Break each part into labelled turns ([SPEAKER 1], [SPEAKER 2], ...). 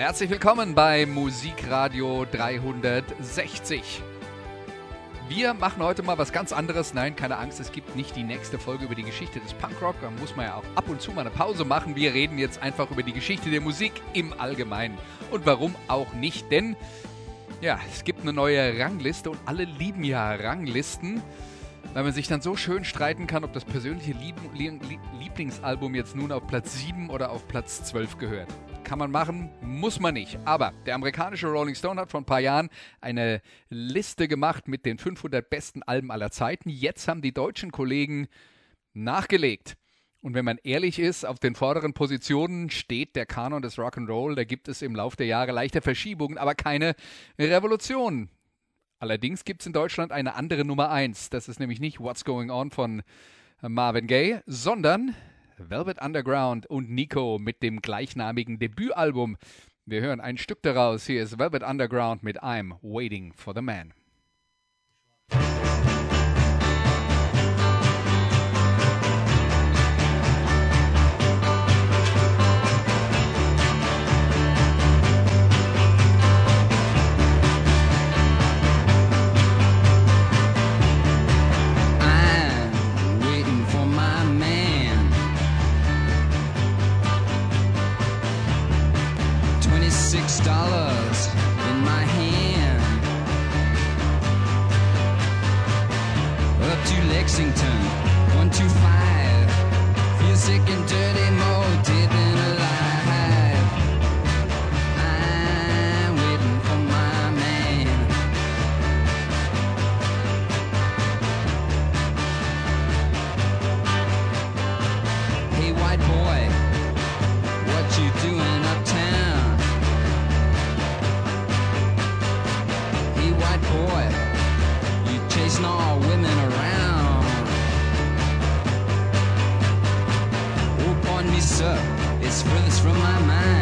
[SPEAKER 1] Herzlich willkommen bei Musikradio 360. Wir machen heute mal was ganz anderes. Nein, keine Angst, es gibt nicht die nächste Folge über die Geschichte des Punkrock. Da muss man ja auch ab und zu mal eine Pause machen. Wir reden jetzt einfach über die Geschichte der Musik im Allgemeinen. Und warum auch nicht? Denn ja, es gibt eine neue Rangliste und alle lieben ja Ranglisten, weil man sich dann so schön streiten kann, ob das persönliche Lieb Lieblingsalbum jetzt nun auf Platz 7 oder auf Platz 12 gehört. Kann man machen, muss man nicht. Aber der amerikanische Rolling Stone hat vor ein paar Jahren eine Liste gemacht mit den 500 besten Alben aller Zeiten. Jetzt haben die deutschen Kollegen nachgelegt. Und wenn man ehrlich ist, auf den vorderen Positionen steht der Kanon des Rock'n'Roll. Da gibt es im Laufe der Jahre leichte Verschiebungen, aber keine Revolution. Allerdings gibt es in Deutschland eine andere Nummer 1. Das ist nämlich nicht What's Going On von Marvin Gaye, sondern Velvet Underground und Nico mit dem gleichnamigen Debütalbum. Wir hören ein Stück daraus. Hier ist Velvet Underground mit I'm Waiting for the Man.
[SPEAKER 2] Sick and dirty, from my mind.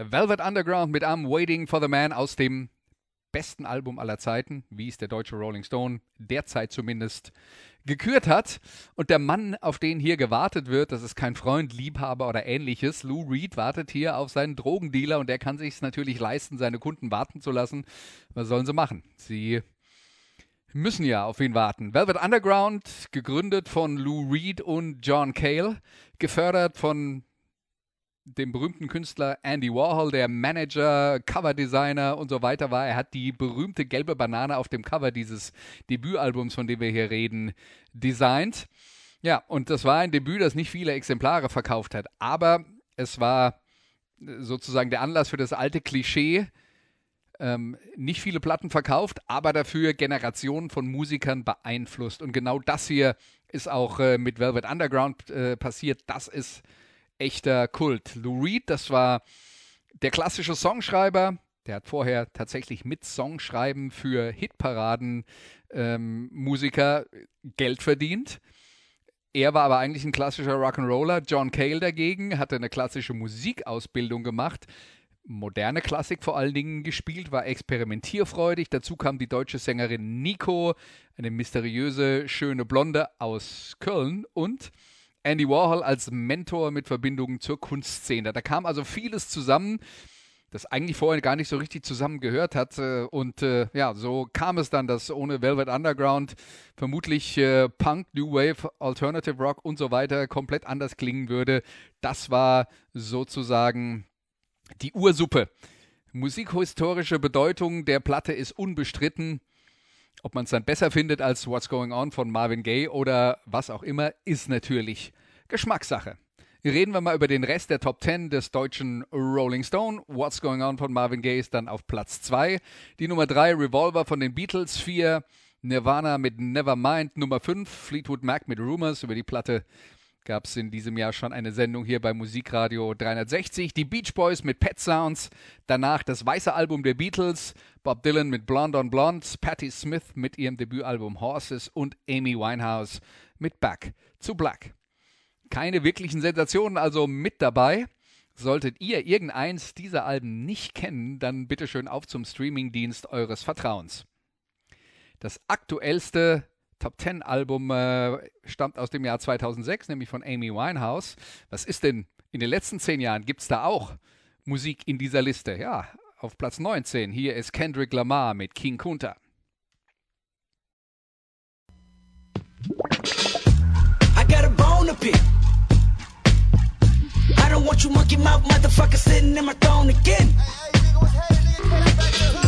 [SPEAKER 1] Velvet Underground mit I'm Waiting for the Man aus dem besten Album aller Zeiten, wie es der deutsche Rolling Stone derzeit zumindest gekürt hat. Und der Mann, auf den hier gewartet wird, das ist kein Freund, Liebhaber oder ähnliches. Lou Reed wartet hier auf seinen Drogendealer und der kann sich natürlich leisten, seine Kunden warten zu lassen. Was sollen sie machen? Sie müssen ja auf ihn warten. Velvet Underground, gegründet von Lou Reed und John Cale, gefördert von dem berühmten Künstler Andy Warhol, der Manager, Coverdesigner und so weiter war. Er hat die berühmte gelbe Banane auf dem Cover dieses Debütalbums, von dem wir hier reden, designt. Ja, und das war ein Debüt, das nicht viele Exemplare verkauft hat. Aber es war sozusagen der Anlass für das alte Klischee. Ähm, nicht viele Platten verkauft, aber dafür Generationen von Musikern beeinflusst. Und genau das hier ist auch äh, mit Velvet Underground äh, passiert. Das ist echter Kult. Lou Reed, das war der klassische Songschreiber. Der hat vorher tatsächlich mit Songschreiben für Hitparaden ähm, Geld verdient. Er war aber eigentlich ein klassischer Rock'n'Roller. John Cale dagegen hatte eine klassische Musikausbildung gemacht, moderne Klassik vor allen Dingen gespielt, war experimentierfreudig. Dazu kam die deutsche Sängerin Nico, eine mysteriöse, schöne Blonde aus Köln und Andy Warhol als Mentor mit Verbindungen zur Kunstszene. Da kam also vieles zusammen, das eigentlich vorher gar nicht so richtig zusammengehört hat. Äh, und äh, ja, so kam es dann, dass ohne Velvet Underground vermutlich äh, Punk, New Wave, Alternative Rock und so weiter komplett anders klingen würde. Das war sozusagen die Ursuppe. Musikhistorische Bedeutung der Platte ist unbestritten. Ob man es dann besser findet als What's Going On von Marvin Gaye oder was auch immer, ist natürlich Geschmackssache. Reden wir mal über den Rest der Top 10 des deutschen Rolling Stone. What's Going On von Marvin Gaye ist dann auf Platz 2. Die Nummer 3 Revolver von den Beatles. 4 Nirvana mit Nevermind. Nummer 5 Fleetwood Mac mit Rumors. Über die Platte gab es in diesem Jahr schon eine Sendung hier bei Musikradio 360. Die Beach Boys mit Pet Sounds. Danach das weiße Album der Beatles. Bob Dylan mit Blonde on Blonde. Patti Smith mit ihrem Debütalbum Horses. Und Amy Winehouse mit Back to Black. Keine wirklichen Sensationen also mit dabei. Solltet ihr irgendeins dieser Alben nicht kennen, dann bitte schön auf zum Streamingdienst eures Vertrauens. Das aktuellste Top 10 Album äh, stammt aus dem Jahr 2006, nämlich von Amy Winehouse. Was ist denn in den letzten zehn Jahren? Gibt es da auch Musik in dieser Liste? Ja, auf Platz 19. Hier ist Kendrick Lamar mit King Kunta.
[SPEAKER 3] I got a bone to pick. I don't want you monkey mouth motherfucker sitting in my throne again. I'm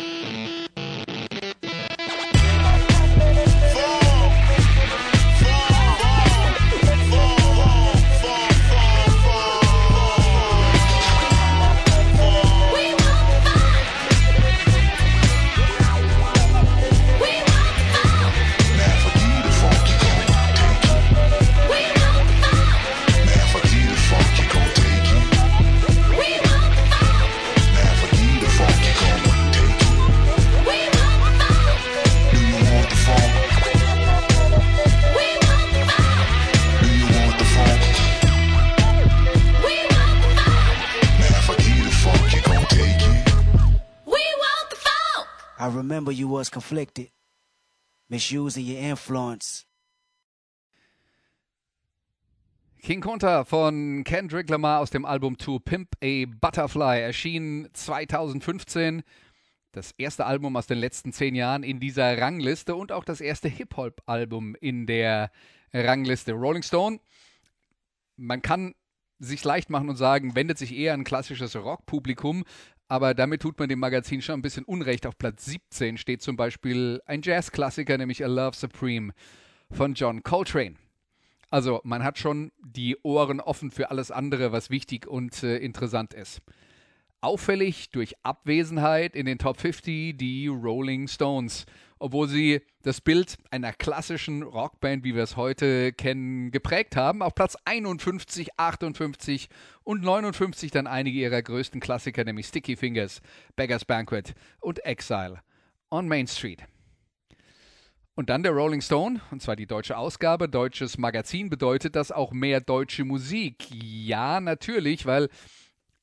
[SPEAKER 3] Remember you was conflicted, misusing your influence.
[SPEAKER 1] King Kunta von Kendrick Lamar aus dem Album To Pimp a Butterfly erschien 2015. Das erste Album aus den letzten zehn Jahren in dieser Rangliste und auch das erste Hip-Hop-Album in der Rangliste. Rolling Stone, man kann sich leicht machen und sagen, wendet sich eher an klassisches Rockpublikum, aber damit tut man dem Magazin schon ein bisschen Unrecht. Auf Platz 17 steht zum Beispiel ein Jazz-Klassiker, nämlich A Love Supreme von John Coltrane. Also man hat schon die Ohren offen für alles andere, was wichtig und äh, interessant ist. Auffällig durch Abwesenheit in den Top 50 die Rolling Stones, obwohl sie das Bild einer klassischen Rockband, wie wir es heute kennen, geprägt haben. Auf Platz 51, 58 und 59 dann einige ihrer größten Klassiker, nämlich Sticky Fingers, Beggar's Banquet und Exile on Main Street. Und dann der Rolling Stone, und zwar die deutsche Ausgabe. Deutsches Magazin bedeutet das auch mehr deutsche Musik. Ja, natürlich, weil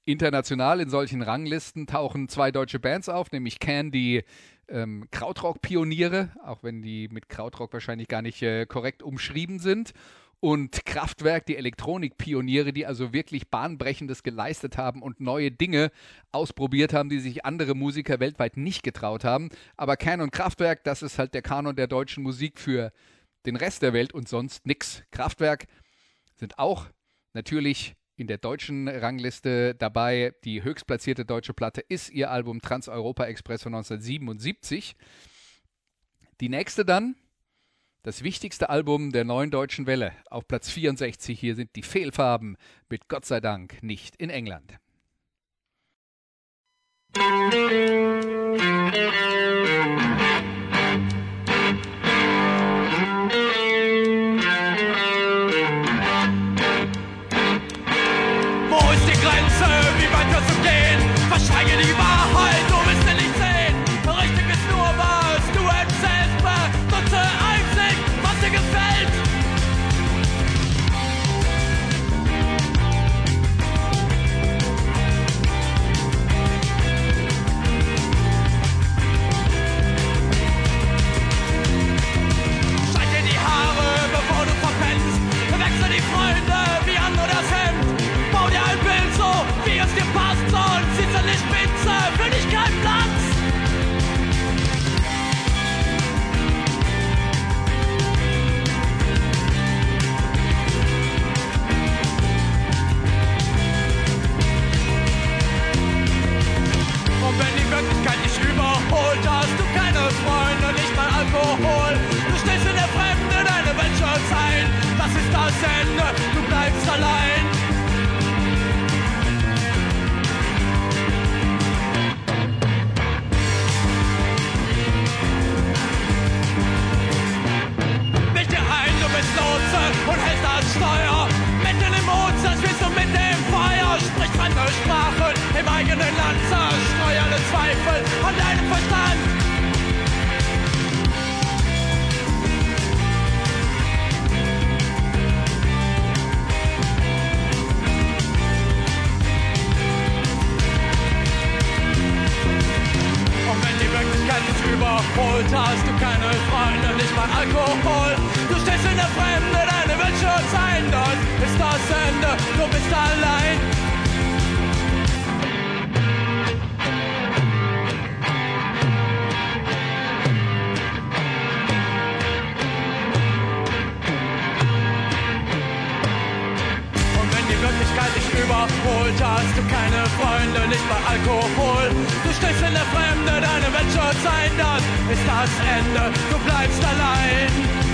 [SPEAKER 1] international in solchen Ranglisten tauchen zwei deutsche Bands auf, nämlich Can, die ähm, Krautrock-Pioniere, auch wenn die mit Krautrock wahrscheinlich gar nicht äh, korrekt umschrieben sind. Und Kraftwerk, die Elektronik-Pioniere, die also wirklich Bahnbrechendes geleistet haben und neue Dinge ausprobiert haben, die sich andere Musiker weltweit nicht getraut haben. Aber Can und Kraftwerk, das ist halt der Kanon der deutschen Musik für den Rest der Welt und sonst nix. Kraftwerk sind auch natürlich in der deutschen Rangliste dabei. Die höchstplatzierte deutsche Platte ist ihr Album Trans-Europa Express von 1977. Die nächste dann, das wichtigste Album der neuen deutschen Welle, auf Platz 64. Hier sind die Fehlfarben mit Gott sei Dank nicht in England.
[SPEAKER 4] Wo bleibst Wirklichkeit dich überholt, hast du keine Freunde, nicht mal Alkohol. Du stehst in der Fremde, deine wird schon sein, das ist das Ende, du bleibst allein.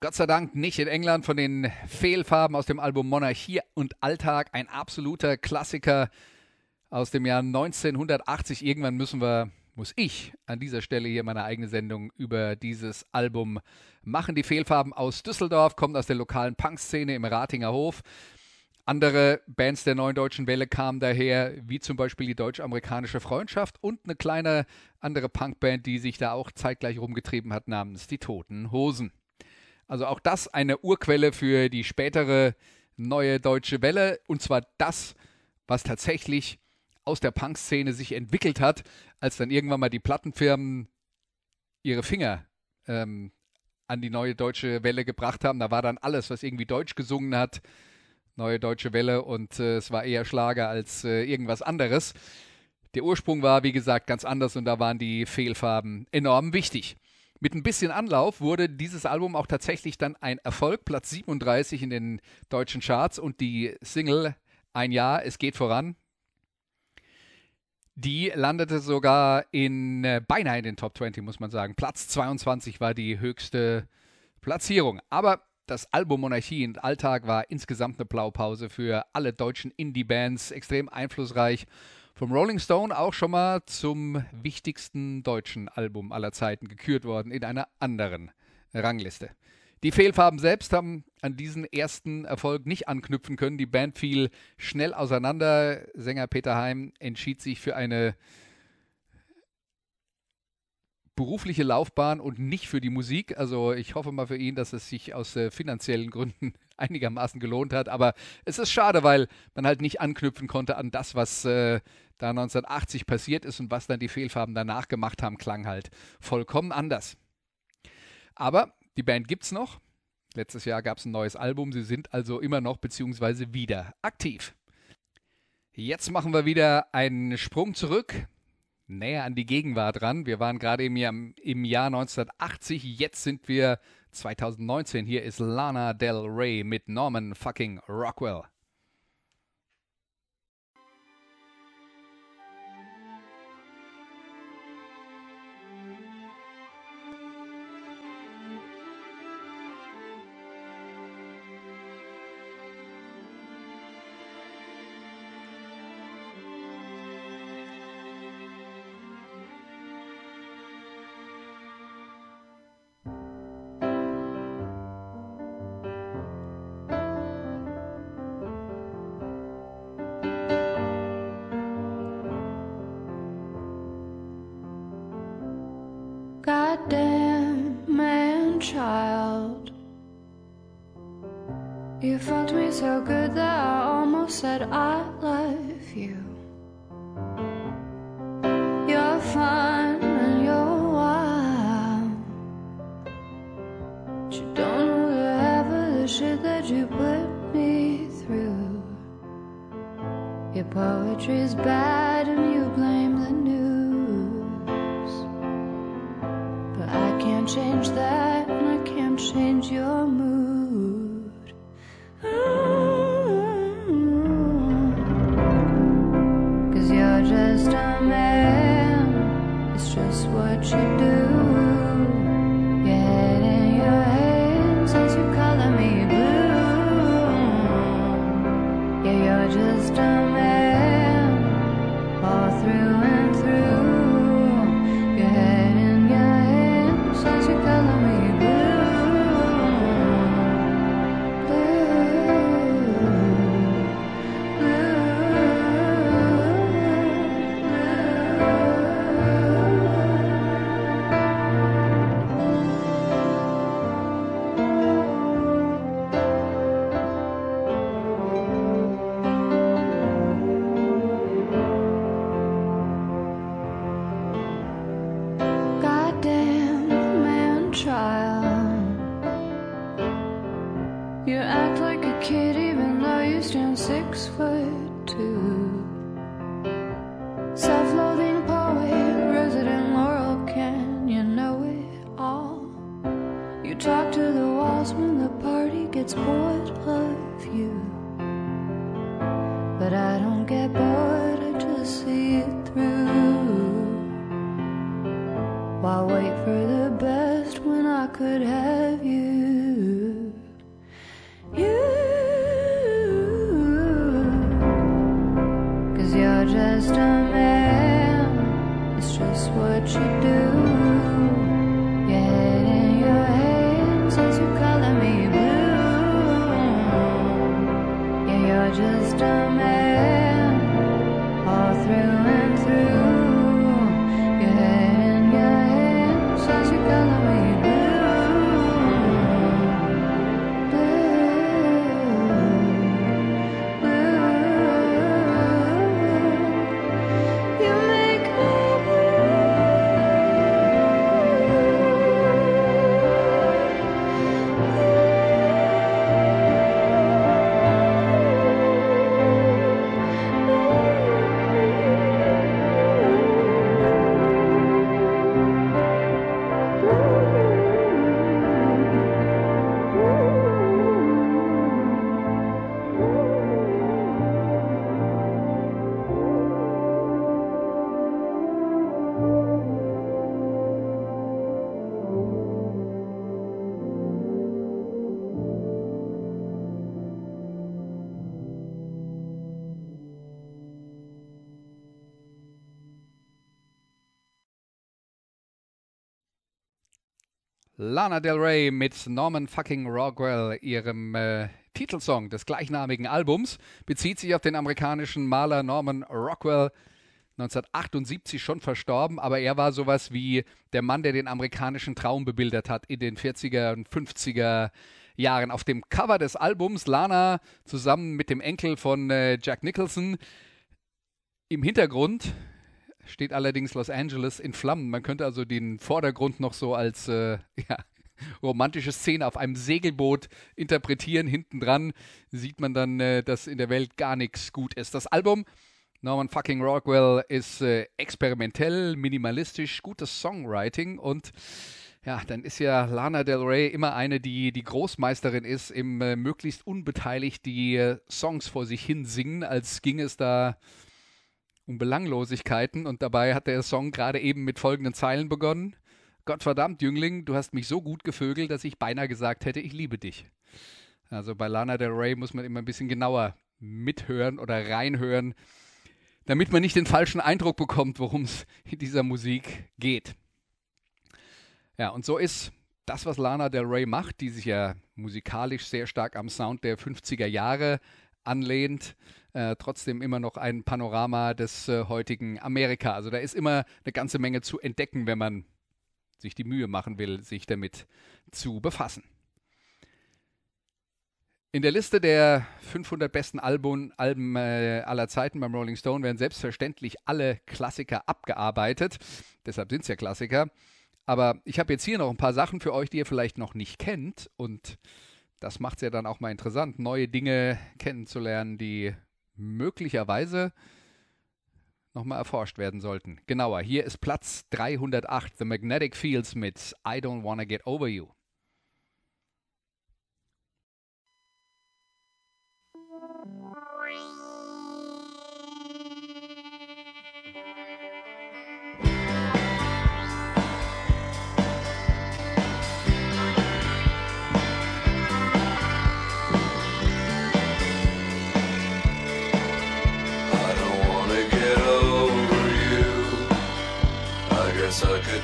[SPEAKER 1] Gott sei Dank nicht in England von den Fehlfarben aus dem Album Monarchie und Alltag. Ein absoluter Klassiker aus dem Jahr 1980. Irgendwann müssen wir, muss ich an dieser Stelle hier meine eigene Sendung über dieses Album machen. Die Fehlfarben aus Düsseldorf kommen aus der lokalen Punkszene im Ratinger Hof. Andere Bands der neuen deutschen Welle kamen daher, wie zum Beispiel die deutsch-amerikanische Freundschaft und eine kleine andere Punkband, die sich da auch zeitgleich rumgetrieben hat, namens die Toten Hosen. Also auch das eine Urquelle für die spätere neue deutsche Welle. Und zwar das, was tatsächlich aus der Punk-Szene sich entwickelt hat, als dann irgendwann mal die Plattenfirmen ihre Finger ähm, an die neue deutsche Welle gebracht haben. Da war dann alles, was irgendwie Deutsch gesungen hat, neue deutsche Welle und äh, es war eher Schlager als äh, irgendwas anderes. Der Ursprung war, wie gesagt, ganz anders und da waren die Fehlfarben enorm wichtig. Mit ein bisschen Anlauf wurde dieses Album auch tatsächlich dann ein Erfolg, Platz 37 in den deutschen Charts und die Single Ein Jahr, es geht voran. Die landete sogar in äh, beinahe in den Top 20, muss man sagen. Platz 22 war die höchste Platzierung. Aber das Album Monarchie und Alltag war insgesamt eine Blaupause für alle deutschen Indie-Bands, extrem einflussreich. Vom Rolling Stone auch schon mal zum wichtigsten deutschen Album aller Zeiten gekürt worden in einer anderen Rangliste. Die Fehlfarben selbst haben an diesen ersten Erfolg nicht anknüpfen können. Die Band fiel schnell auseinander. Sänger Peter Heim entschied sich für eine berufliche Laufbahn und nicht für die Musik. Also ich hoffe mal für ihn, dass es sich aus äh, finanziellen Gründen einigermaßen gelohnt hat. Aber es ist schade, weil man halt nicht anknüpfen konnte an das, was äh, da 1980 passiert ist und was dann die Fehlfarben danach gemacht haben, klang halt vollkommen anders. Aber die Band gibt's noch. Letztes Jahr gab es ein neues Album. Sie sind also immer noch beziehungsweise wieder aktiv. Jetzt machen wir wieder einen Sprung zurück, näher an die Gegenwart ran. Wir waren gerade im im Jahr 1980. Jetzt sind wir 2019. Hier ist Lana Del Rey mit Norman fucking Rockwell.
[SPEAKER 5] Child. You fucked me so good that I almost said I love you. You're fun and you're wild. But you don't know the of the shit that you put me through. Your poetry's bad
[SPEAKER 1] Lana Del Rey mit Norman fucking Rockwell, ihrem äh, Titelsong des gleichnamigen Albums, bezieht sich auf den amerikanischen Maler Norman Rockwell, 1978 schon verstorben, aber er war sowas wie der Mann, der den amerikanischen Traum bebildert hat in den 40er und 50er Jahren. Auf dem Cover des Albums Lana zusammen mit dem Enkel von äh, Jack Nicholson. Im Hintergrund steht allerdings Los Angeles in Flammen. Man könnte also den Vordergrund noch so als äh, ja, romantische Szene auf einem Segelboot interpretieren. Hinten dran sieht man dann, äh, dass in der Welt gar nichts gut ist. Das Album Norman fucking Rockwell ist äh, experimentell, minimalistisch, gutes Songwriting und ja, dann ist ja Lana Del Rey immer eine, die die Großmeisterin ist, im äh, möglichst unbeteiligt die äh, Songs vor sich hin singen, als ging es da um Belanglosigkeiten und dabei hat der Song gerade eben mit folgenden Zeilen begonnen. Gottverdammt, Jüngling, du hast mich so gut gevögelt, dass ich beinahe gesagt hätte, ich liebe dich. Also bei Lana Del Rey muss man immer ein bisschen genauer mithören oder reinhören, damit man nicht den falschen Eindruck bekommt, worum es in dieser Musik geht. Ja, und so ist das, was Lana Del Rey macht, die sich ja musikalisch sehr stark am Sound der 50er Jahre anlehnt, äh, trotzdem immer noch ein Panorama des äh, heutigen Amerika. Also da ist immer eine ganze Menge zu entdecken, wenn man sich die Mühe machen will, sich damit zu befassen. In der Liste der 500 besten Album, Alben äh, aller Zeiten beim Rolling Stone werden selbstverständlich alle Klassiker abgearbeitet. Deshalb sind es ja Klassiker. Aber ich habe jetzt hier noch ein paar Sachen für euch, die ihr vielleicht noch nicht kennt. Und das macht es ja dann auch mal interessant, neue Dinge kennenzulernen, die möglicherweise nochmal erforscht werden sollten. Genauer, hier ist Platz 308, The Magnetic Fields mit I Don't Wanna Get Over You.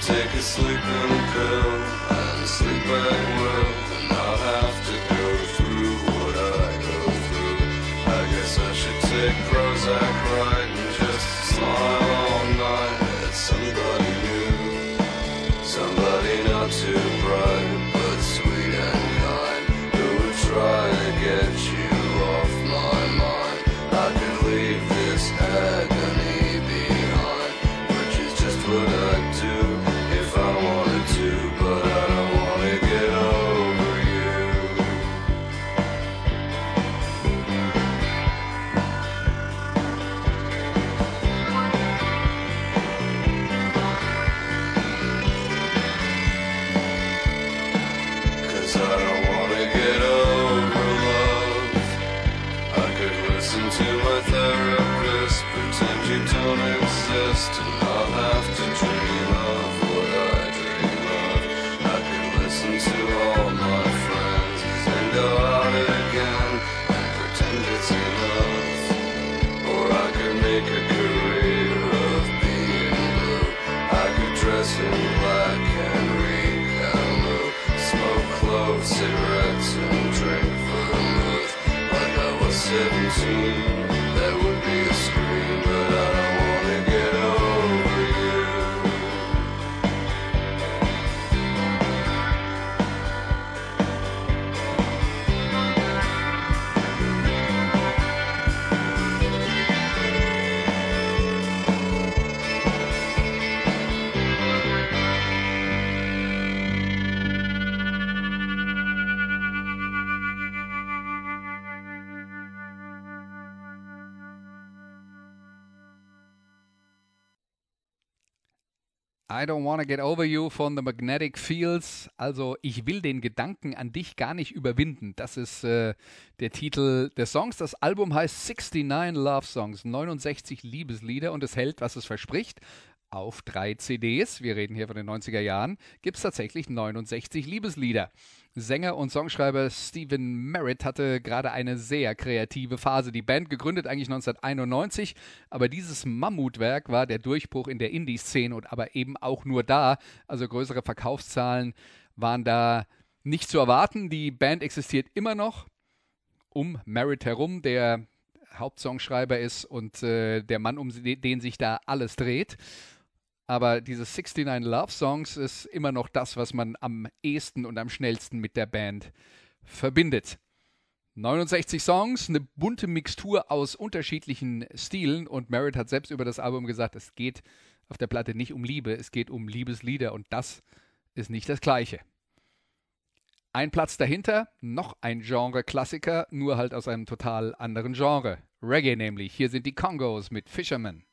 [SPEAKER 6] Take a sleeping pill and sleep at will and not have to go through what I go through. I guess I should take Prozac right 17, that would be a scream, I don't wanna get over you
[SPEAKER 1] von The Magnetic Fields. Also ich will den Gedanken an dich gar nicht überwinden. Das ist äh, der Titel des Songs. Das Album heißt 69 Love Songs, 69 Liebeslieder und es hält, was es verspricht. Auf drei CDs, wir reden hier von den 90er Jahren, gibt es tatsächlich 69 Liebeslieder. Sänger und Songschreiber Stephen Merritt hatte gerade eine sehr kreative Phase. Die Band gegründet eigentlich 1991, aber dieses Mammutwerk war der Durchbruch in der Indie-Szene und aber eben auch nur da. Also größere Verkaufszahlen waren da nicht zu erwarten. Die Band existiert immer noch um Merritt herum, der Hauptsongschreiber ist und äh, der Mann, um den sich da alles dreht. Aber diese 69 Love Songs ist immer noch das, was man am ehesten und am schnellsten mit der Band verbindet. 69 Songs, eine bunte Mixtur aus unterschiedlichen Stilen und Merritt hat selbst über das Album gesagt, es geht auf der Platte nicht um Liebe, es geht um Liebeslieder und das ist nicht das gleiche. Ein Platz dahinter, noch ein Genre-Klassiker, nur halt aus einem total anderen Genre. Reggae nämlich. Hier sind die Congos mit Fisherman.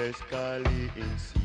[SPEAKER 7] best colleagues.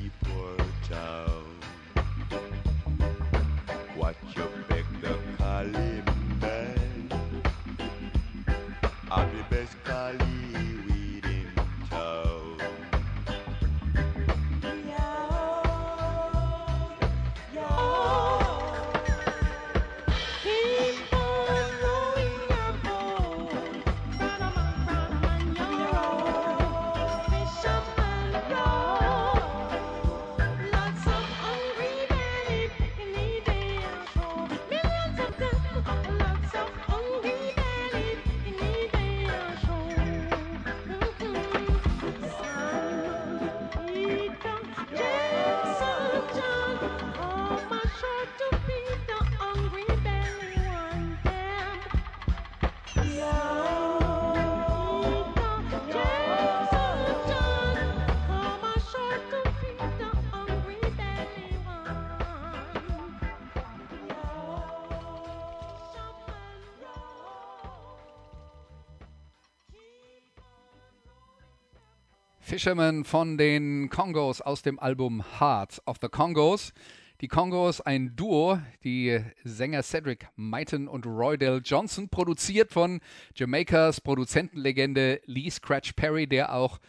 [SPEAKER 1] Fisherman von den Kongos aus dem Album Heart of the Kongos. Die Kongos, ein Duo, die Sänger Cedric Myton und Roydell Johnson, produziert von Jamaikas Produzentenlegende Lee Scratch Perry, der auch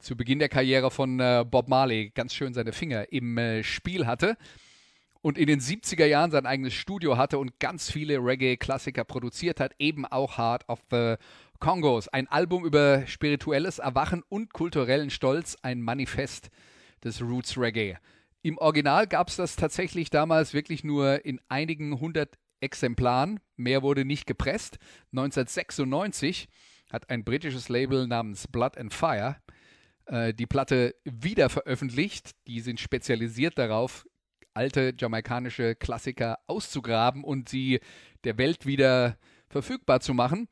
[SPEAKER 1] zu Beginn der Karriere von äh, Bob Marley ganz schön seine Finger im äh, Spiel hatte und in den 70er Jahren sein eigenes Studio hatte und ganz viele Reggae-Klassiker produziert hat, eben auch Heart of the Kongos. Ein Album über spirituelles Erwachen und kulturellen Stolz, ein Manifest des Roots Reggae. Im Original gab es das tatsächlich damals wirklich nur in einigen hundert Exemplaren. Mehr wurde nicht gepresst. 1996 hat ein britisches Label namens Blood and Fire äh, die Platte wieder veröffentlicht. Die sind spezialisiert darauf, alte jamaikanische Klassiker auszugraben und sie der Welt wieder verfügbar zu machen.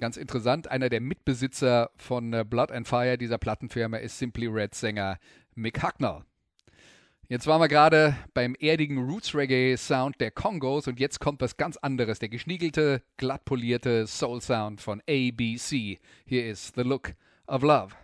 [SPEAKER 1] Ganz interessant, einer der Mitbesitzer von äh, Blood and Fire dieser Plattenfirma ist Simply Red Sänger Mick Hucknall. Jetzt waren wir gerade beim erdigen Roots Reggae Sound der Kongos und jetzt kommt was ganz anderes, der geschniegelte, glatt polierte Soul Sound von ABC. Hier ist The Look of Love.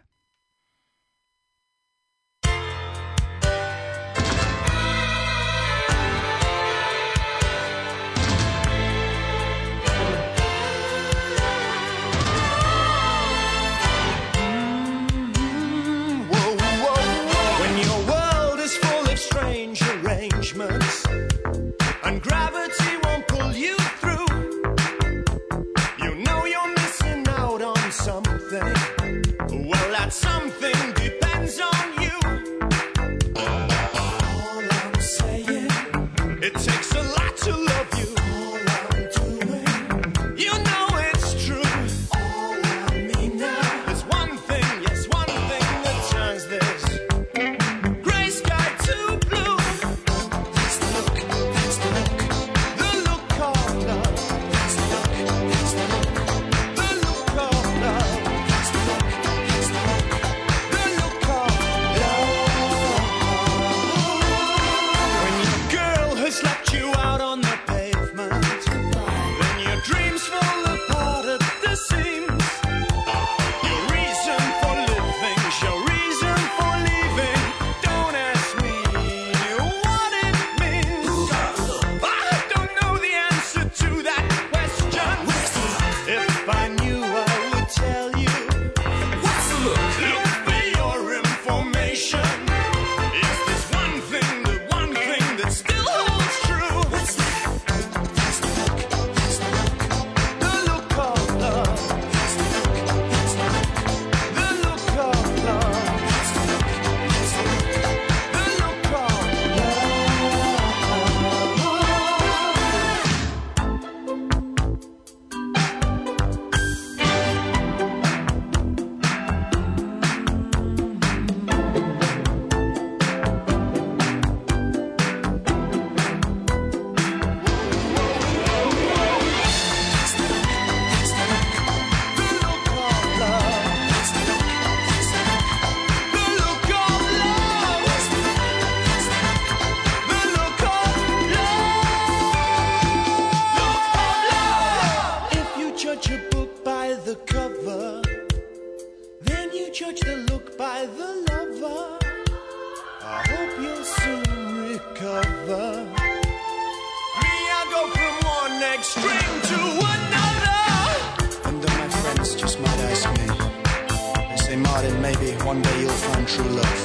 [SPEAKER 8] True love.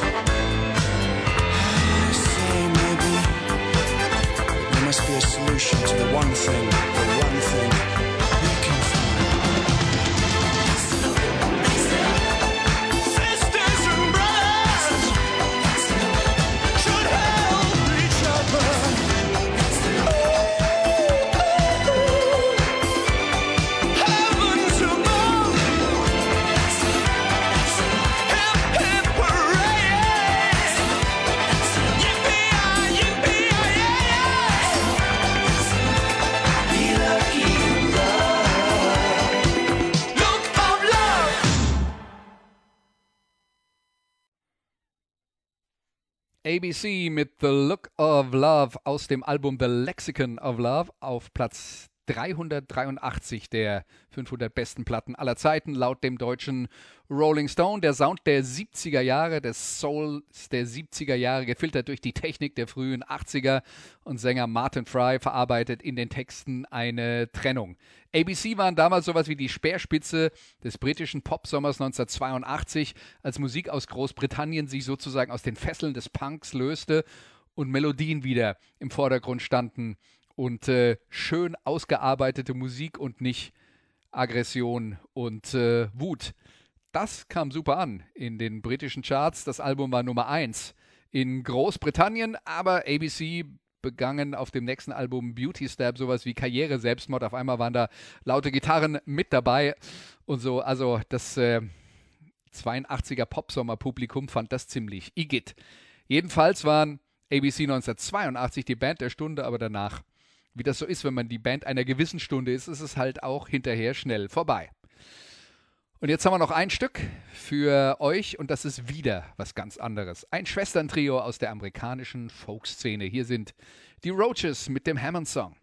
[SPEAKER 8] I say maybe there must be a solution to the one thing,
[SPEAKER 1] ABC mit The Look of Love aus dem Album The Lexicon of Love auf Platz 383 der 500 besten Platten aller Zeiten laut dem deutschen Rolling Stone. Der Sound der 70er Jahre, des Souls der 70er Jahre, gefiltert durch die Technik der frühen 80er und Sänger Martin Fry verarbeitet in den Texten eine Trennung. ABC waren damals sowas wie die Speerspitze des britischen Popsommers 1982, als Musik aus Großbritannien sich sozusagen aus den Fesseln des Punks löste und Melodien wieder im Vordergrund standen und äh, schön ausgearbeitete Musik und nicht Aggression und äh, Wut. Das kam super an in den britischen Charts. Das Album war Nummer 1 in Großbritannien, aber ABC begangen auf dem nächsten Album Beauty Stab sowas wie Karriere Selbstmord. Auf einmal waren da laute Gitarren mit dabei und so. Also das äh, 82er Popsommer-Publikum fand das ziemlich igitt. Jedenfalls waren ABC 1982 die Band der Stunde, aber danach, wie das so ist, wenn man die Band einer gewissen Stunde ist, ist es halt auch hinterher schnell vorbei. Und jetzt haben wir noch ein Stück für euch und das ist wieder was ganz anderes. Ein Schwesterntrio aus der amerikanischen Folkszene. Hier sind die Roaches mit dem Hammond Song.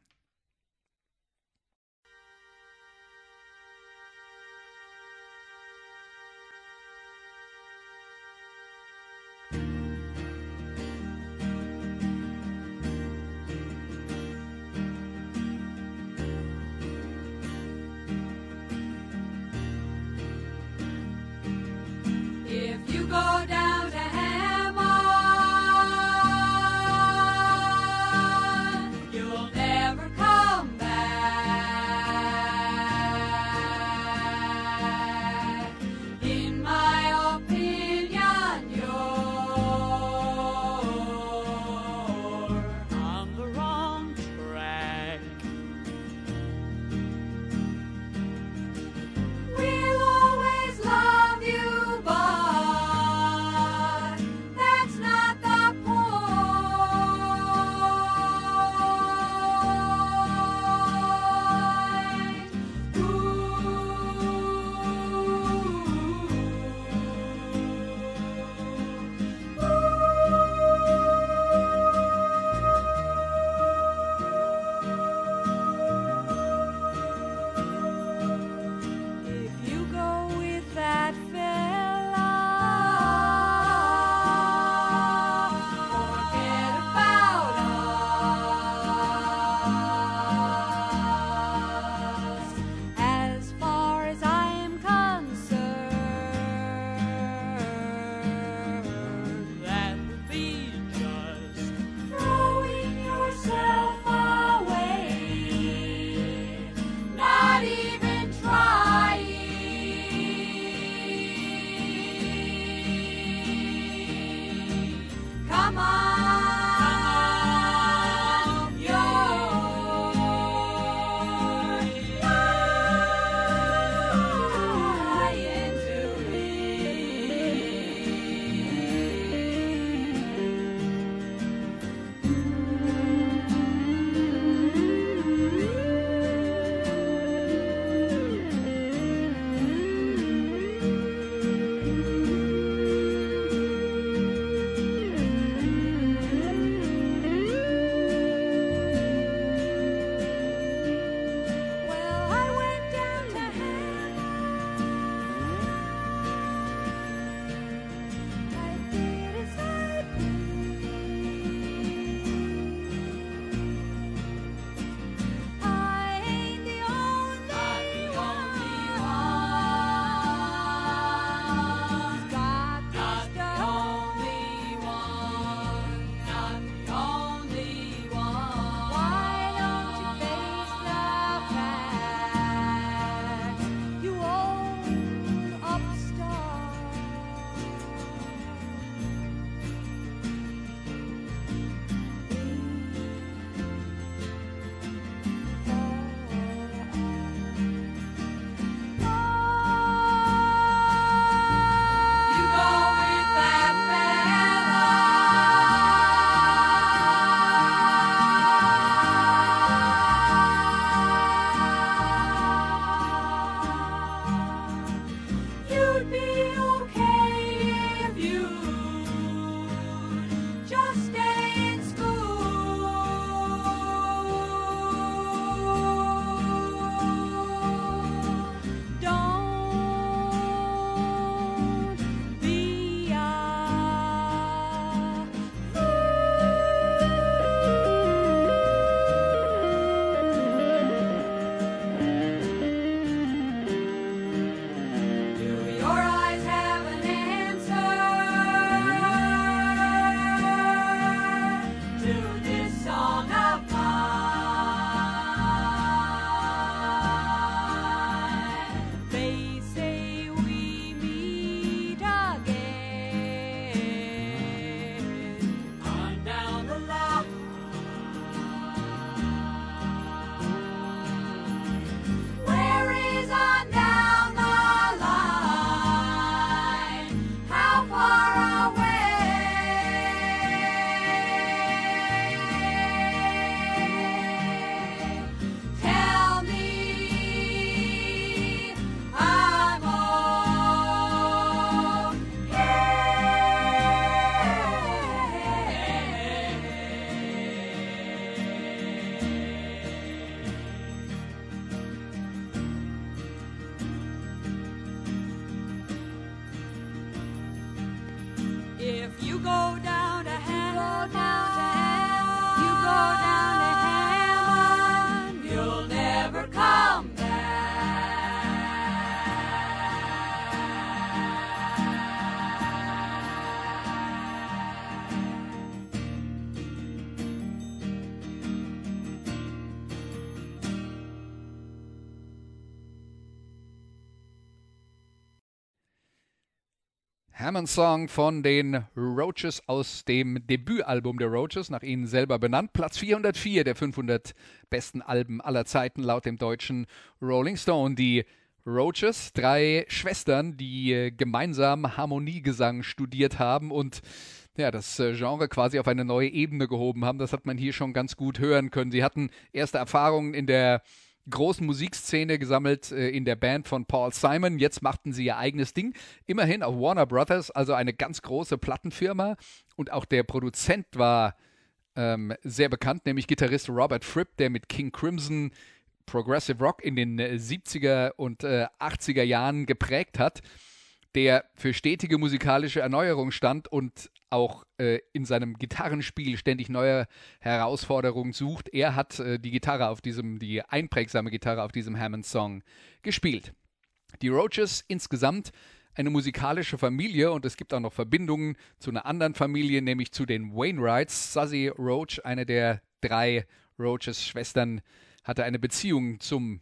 [SPEAKER 1] Hammond Song von den Roaches aus dem Debütalbum der Roaches, nach ihnen selber benannt. Platz 404 der 500 besten Alben aller Zeiten laut dem deutschen Rolling Stone. Die Roaches, drei Schwestern, die äh, gemeinsam Harmoniegesang studiert haben und ja, das äh, Genre quasi auf eine neue Ebene gehoben haben. Das hat man hier schon ganz gut hören können. Sie hatten erste Erfahrungen in der großen Musikszene gesammelt äh, in der Band von Paul Simon. Jetzt machten sie ihr eigenes Ding. Immerhin auf Warner Brothers, also eine ganz große Plattenfirma. Und auch der Produzent war ähm, sehr bekannt, nämlich Gitarrist Robert Fripp, der mit King Crimson Progressive Rock in den äh, 70er und äh, 80er Jahren geprägt hat, der für stetige musikalische Erneuerung stand und auch äh, in seinem Gitarrenspiel ständig neue Herausforderungen sucht. Er hat äh, die Gitarre auf diesem, die einprägsame Gitarre auf diesem Hammond-Song gespielt. Die Roaches insgesamt eine musikalische Familie und es gibt auch noch Verbindungen zu einer anderen Familie, nämlich zu den Wainwrights. Suzy Roach, eine der drei Roaches-Schwestern, hatte eine Beziehung zum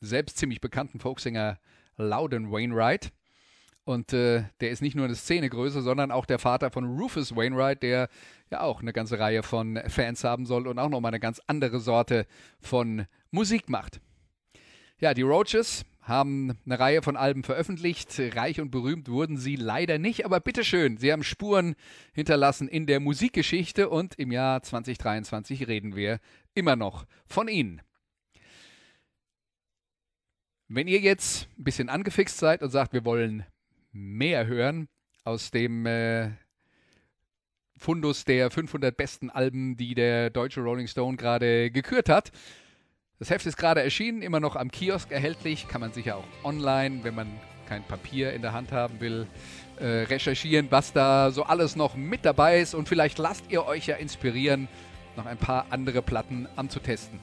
[SPEAKER 1] selbst ziemlich bekannten Folksänger Loudon Wainwright. Und äh, der ist nicht nur eine Szenegröße, sondern auch der Vater von Rufus Wainwright, der ja auch eine ganze Reihe von Fans haben soll und auch nochmal eine ganz andere Sorte von Musik macht. Ja, die Roaches haben eine Reihe von Alben veröffentlicht. Reich und berühmt wurden sie leider nicht, aber bitteschön, sie haben Spuren hinterlassen in der Musikgeschichte und im Jahr 2023 reden wir immer noch von ihnen. Wenn ihr jetzt ein bisschen angefixt seid und sagt, wir wollen mehr hören aus dem äh, Fundus der 500 besten Alben, die der deutsche Rolling Stone gerade gekürt hat. Das Heft ist gerade erschienen, immer noch am Kiosk erhältlich, kann man sicher auch online, wenn man kein Papier in der Hand haben will, äh, recherchieren, was da so alles noch mit dabei ist und vielleicht lasst ihr euch ja inspirieren, noch ein paar andere Platten anzutesten.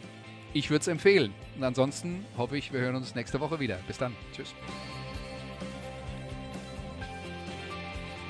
[SPEAKER 1] Ich würde es empfehlen. Und ansonsten hoffe ich, wir hören uns nächste Woche wieder. Bis dann. Tschüss.